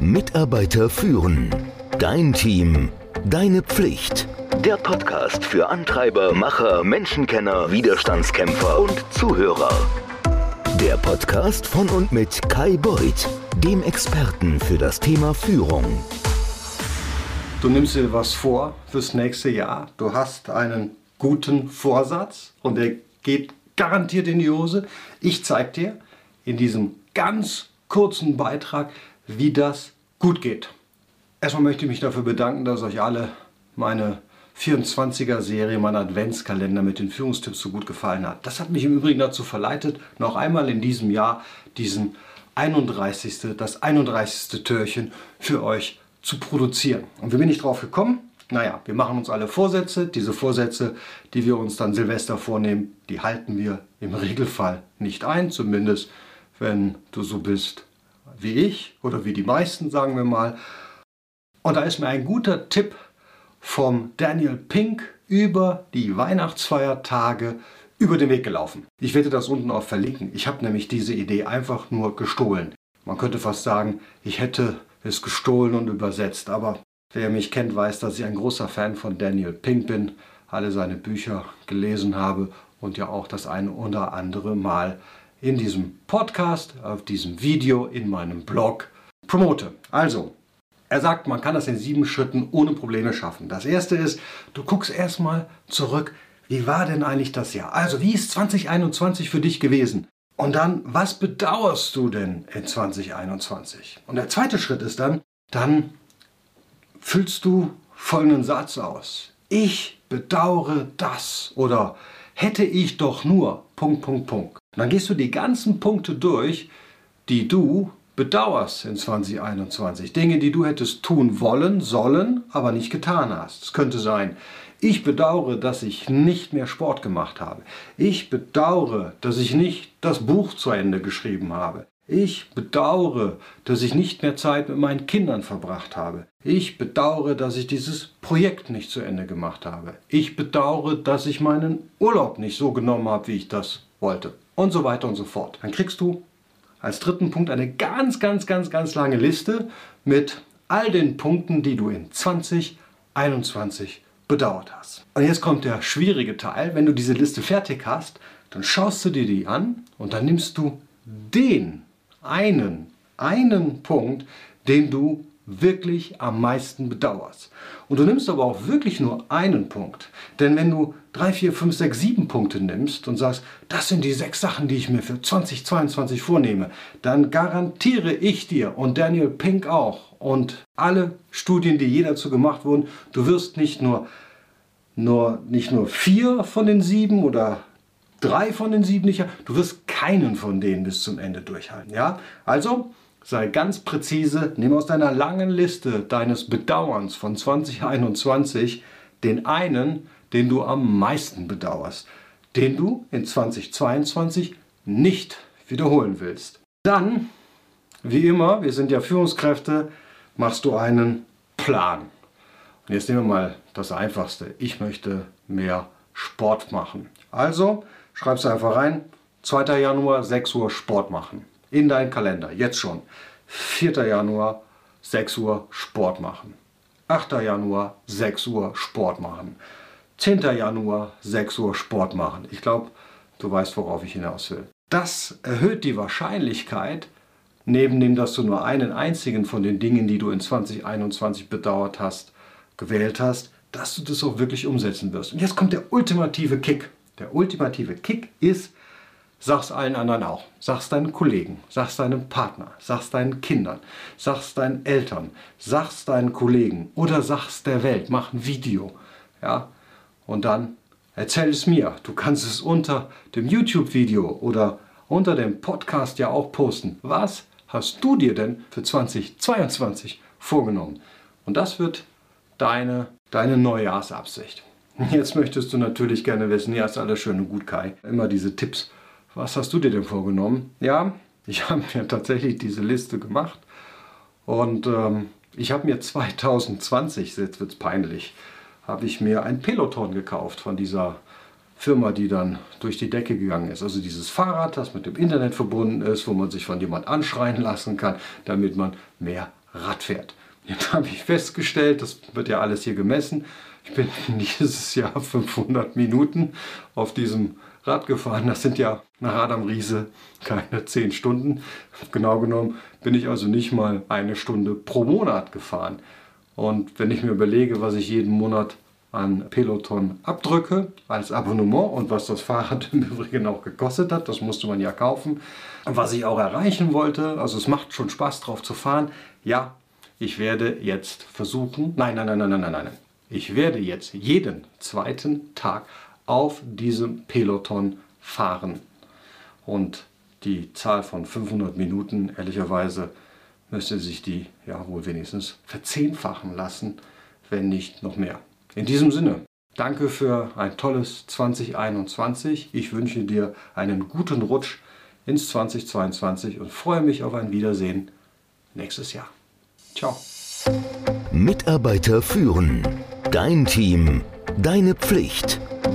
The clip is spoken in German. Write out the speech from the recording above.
Mitarbeiter führen. Dein Team. Deine Pflicht. Der Podcast für Antreiber, Macher, Menschenkenner, Widerstandskämpfer und Zuhörer. Der Podcast von und mit Kai Beuth, dem Experten für das Thema Führung. Du nimmst dir was vor fürs nächste Jahr. Du hast einen guten Vorsatz und der geht garantiert in die Hose. Ich zeige dir in diesem ganz kurzen Beitrag, wie das gut geht. Erstmal möchte ich mich dafür bedanken, dass euch alle meine 24er Serie, mein Adventskalender mit den Führungstipps so gut gefallen hat. Das hat mich im Übrigen dazu verleitet, noch einmal in diesem Jahr diesen 31. das 31. Türchen für euch zu produzieren. Und wie bin ich drauf gekommen? Naja, wir machen uns alle Vorsätze. Diese Vorsätze, die wir uns dann Silvester vornehmen, die halten wir im Regelfall nicht ein. Zumindest wenn du so bist wie ich oder wie die meisten, sagen wir mal. Und da ist mir ein guter Tipp vom Daniel Pink über die Weihnachtsfeiertage über den Weg gelaufen. Ich werde das unten auch verlinken. Ich habe nämlich diese Idee einfach nur gestohlen. Man könnte fast sagen, ich hätte es gestohlen und übersetzt, aber wer mich kennt, weiß, dass ich ein großer Fan von Daniel Pink bin, alle seine Bücher gelesen habe und ja auch das eine oder andere Mal in diesem Podcast, auf diesem Video, in meinem Blog promote. Also, er sagt, man kann das in sieben Schritten ohne Probleme schaffen. Das erste ist, du guckst erstmal zurück, wie war denn eigentlich das Jahr? Also, wie ist 2021 für dich gewesen? Und dann, was bedauerst du denn in 2021? Und der zweite Schritt ist dann, dann füllst du folgenden Satz aus. Ich bedauere das oder hätte ich doch nur Punkt, Punkt, Punkt. Und dann gehst du die ganzen Punkte durch, die du bedauerst in 2021. Dinge, die du hättest tun wollen, sollen, aber nicht getan hast. Es könnte sein, ich bedauere, dass ich nicht mehr Sport gemacht habe. Ich bedauere, dass ich nicht das Buch zu Ende geschrieben habe. Ich bedauere, dass ich nicht mehr Zeit mit meinen Kindern verbracht habe. Ich bedauere, dass ich dieses Projekt nicht zu Ende gemacht habe. Ich bedauere, dass ich meinen Urlaub nicht so genommen habe, wie ich das wollte. Und so weiter und so fort. Dann kriegst du als dritten Punkt eine ganz, ganz, ganz, ganz lange Liste mit all den Punkten, die du in 2021 bedauert hast. Und jetzt kommt der schwierige Teil. Wenn du diese Liste fertig hast, dann schaust du dir die an und dann nimmst du den einen, einen Punkt, den du wirklich am meisten bedauerst. Und du nimmst aber auch wirklich nur einen Punkt. Denn wenn du drei, vier, fünf, sechs, sieben Punkte nimmst und sagst, das sind die sechs Sachen, die ich mir für 2022 vornehme, dann garantiere ich dir und Daniel Pink auch und alle Studien, die je dazu gemacht wurden, du wirst nicht nur, nur, nicht nur vier von den sieben oder drei von den sieben nicht, du wirst keinen von denen bis zum Ende durchhalten. Ja? Also sei ganz präzise, nimm aus deiner langen Liste deines Bedauerns von 2021 den einen, den du am meisten bedauerst, den du in 2022 nicht wiederholen willst. Dann, wie immer, wir sind ja Führungskräfte, machst du einen Plan. Und jetzt nehmen wir mal das Einfachste. Ich möchte mehr Sport machen. Also schreibst du einfach rein, 2. Januar 6 Uhr Sport machen. In deinen Kalender, jetzt schon. 4. Januar 6 Uhr Sport machen. 8. Januar 6 Uhr Sport machen. 10. Januar 6 Uhr Sport machen. Ich glaube, du weißt, worauf ich hinaus will. Das erhöht die Wahrscheinlichkeit, neben dem, dass du nur einen einzigen von den Dingen, die du in 2021 bedauert hast, gewählt hast, dass du das auch wirklich umsetzen wirst. Und jetzt kommt der ultimative Kick. Der ultimative Kick ist, sag's allen anderen auch. Sag's deinen Kollegen, sag's deinem Partner, sag's deinen Kindern, sag's deinen Eltern, sag's deinen Kollegen oder sag's der Welt. Mach ein Video. Ja, und dann erzähl es mir. Du kannst es unter dem YouTube-Video oder unter dem Podcast ja auch posten. Was hast du dir denn für 2022 vorgenommen? Und das wird deine, deine Neujahrsabsicht. Jetzt möchtest du natürlich gerne wissen, ja, ist alles schön und gut, Kai. Immer diese Tipps. Was hast du dir denn vorgenommen? Ja, ich habe mir tatsächlich diese Liste gemacht und ähm, ich habe mir 2020, jetzt wird es peinlich, habe ich mir ein Peloton gekauft von dieser Firma, die dann durch die Decke gegangen ist. Also dieses Fahrrad, das mit dem Internet verbunden ist, wo man sich von jemand anschreien lassen kann, damit man mehr Rad fährt. Jetzt habe ich festgestellt, das wird ja alles hier gemessen, ich bin dieses Jahr 500 Minuten auf diesem Rad gefahren. Das sind ja nach Adam Riese keine 10 Stunden. Genau genommen bin ich also nicht mal eine Stunde pro Monat gefahren. Und wenn ich mir überlege, was ich jeden Monat an Peloton abdrücke als Abonnement und was das Fahrrad im Übrigen auch gekostet hat, das musste man ja kaufen, was ich auch erreichen wollte, also es macht schon Spaß drauf zu fahren, ja, ich werde jetzt versuchen, nein, nein, nein, nein, nein, nein, nein, ich werde jetzt jeden zweiten Tag auf diesem Peloton fahren. Und die Zahl von 500 Minuten, ehrlicherweise, müsste sich die ja wohl wenigstens verzehnfachen lassen, wenn nicht noch mehr. In diesem Sinne, danke für ein tolles 2021. Ich wünsche dir einen guten Rutsch ins 2022 und freue mich auf ein Wiedersehen nächstes Jahr. Ciao. Mitarbeiter führen. Dein Team. Deine Pflicht.